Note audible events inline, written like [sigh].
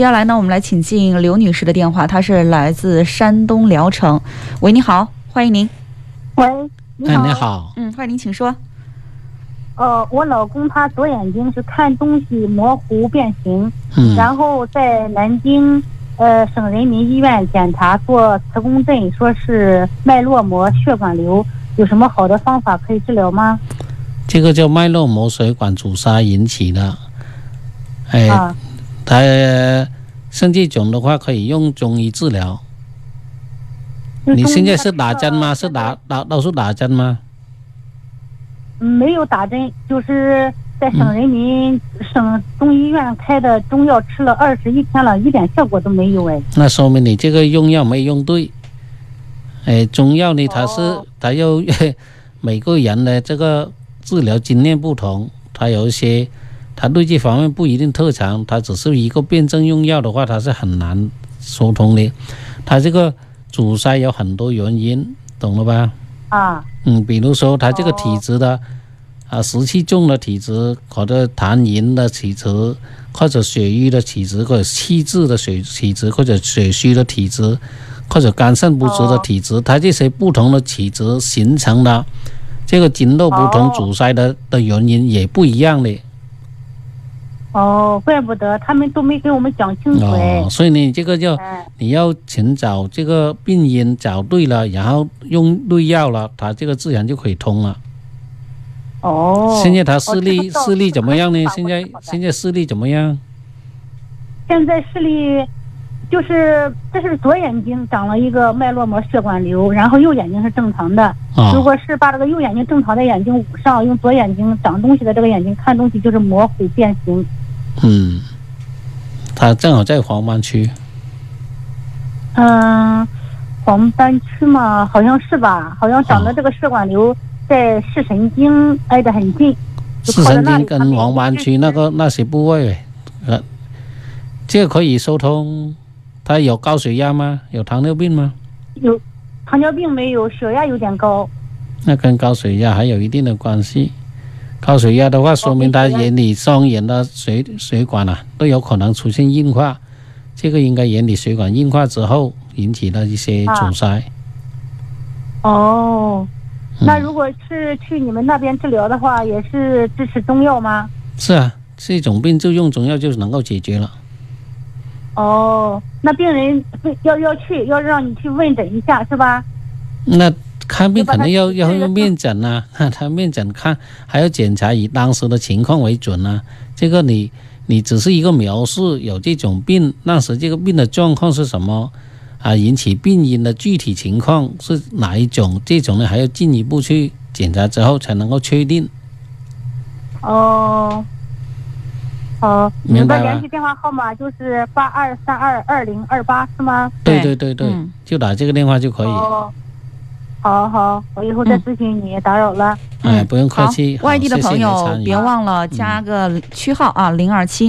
接下来呢，我们来请进刘女士的电话，她是来自山东聊城。喂，你好，欢迎您。喂，你哎，好。你。好，嗯，欢迎您，请说。呃，我老公他左眼睛是看东西模糊变形，嗯，然后在南京呃省人民医院检查做磁共振，说是脉络膜血管瘤，有什么好的方法可以治疗吗？这个叫脉络膜血管阻塞引起的，哎，啊，它肾气肿的话可以用中医治疗。你现在是打针吗？是打打都是打针吗？嗯没有打针，就是在省人民、省中医院开的中药吃了二十一天了，一点效果都没有哎。那说明你这个用药没用对。哎，中药呢，它是哦它又 [laughs] 每个人的这个治疗经验不同，它有一些它对这方面不一定特长，它只是一个辩证用药的话，它是很难说通的。它这个阻塞有很多原因，懂了吧？啊，嗯，比如说他这个哦体质的，啊，湿气重的体质，或者痰饮的体质，或者血瘀的体质，或者气滞的血体质，或者血虚的体质，或者肝肾不足的体质，它这些不同的体质形成的这个经络不同哦阻塞的的原因也不一样的哦，怪不得他们都没给我们讲清楚哎哦，。所以你这个就哎，你要寻找这个病因找对了，然后用对药了，它这个自然就可以通了。哦，现在他视力、视力怎么样呢？现在现在视力怎么样？现在视力就是这是左眼睛长了一个脉络膜血管瘤，然后右眼睛是正常的。啊、如果是把这个右眼睛正常的眼睛捂上，用左眼睛长东西的这个眼睛看东西就是模糊变形。嗯，他正好在黄湾区，嗯，黄斑区嘛，好像是吧？好像长的这个血管瘤在视神经挨得很近，视神经跟黄湾区那个那些部位，呃，这个可以疏通。他有高血压吗？有糖尿病吗？有糖尿病没有，血压有点高。那跟高血压还有一定的关系。高血压的话，说明他眼里、双眼的水水管啊都有可能出现硬化，这个应该眼底血管硬化之后引起的一些阻塞。哦，嗯那如果是去你们那边治疗的话，也是支持中药吗？是啊，这种病就用中药就能够解决了。哦，那病人要要去，要让你去问诊一下是吧？那看病肯定要要用面诊啊，[laughs] 他面诊看还要检查以当时的情况为准啊。这个你你只是一个描述有这种病，那时这个病的状况是什么啊？引起病因的具体情况是哪一种？这种呢还要进一步去检查之后才能够确定。哦，哦，你明白了们的联系电话号码就是八二三二二零二八是吗？对对对对对，嗯就打这个电话就可以。哦，好好，我以后再嗯咨询你，打扰了。哎，嗯不用客好气。好外地的朋友别忘了加个区号啊，零二七。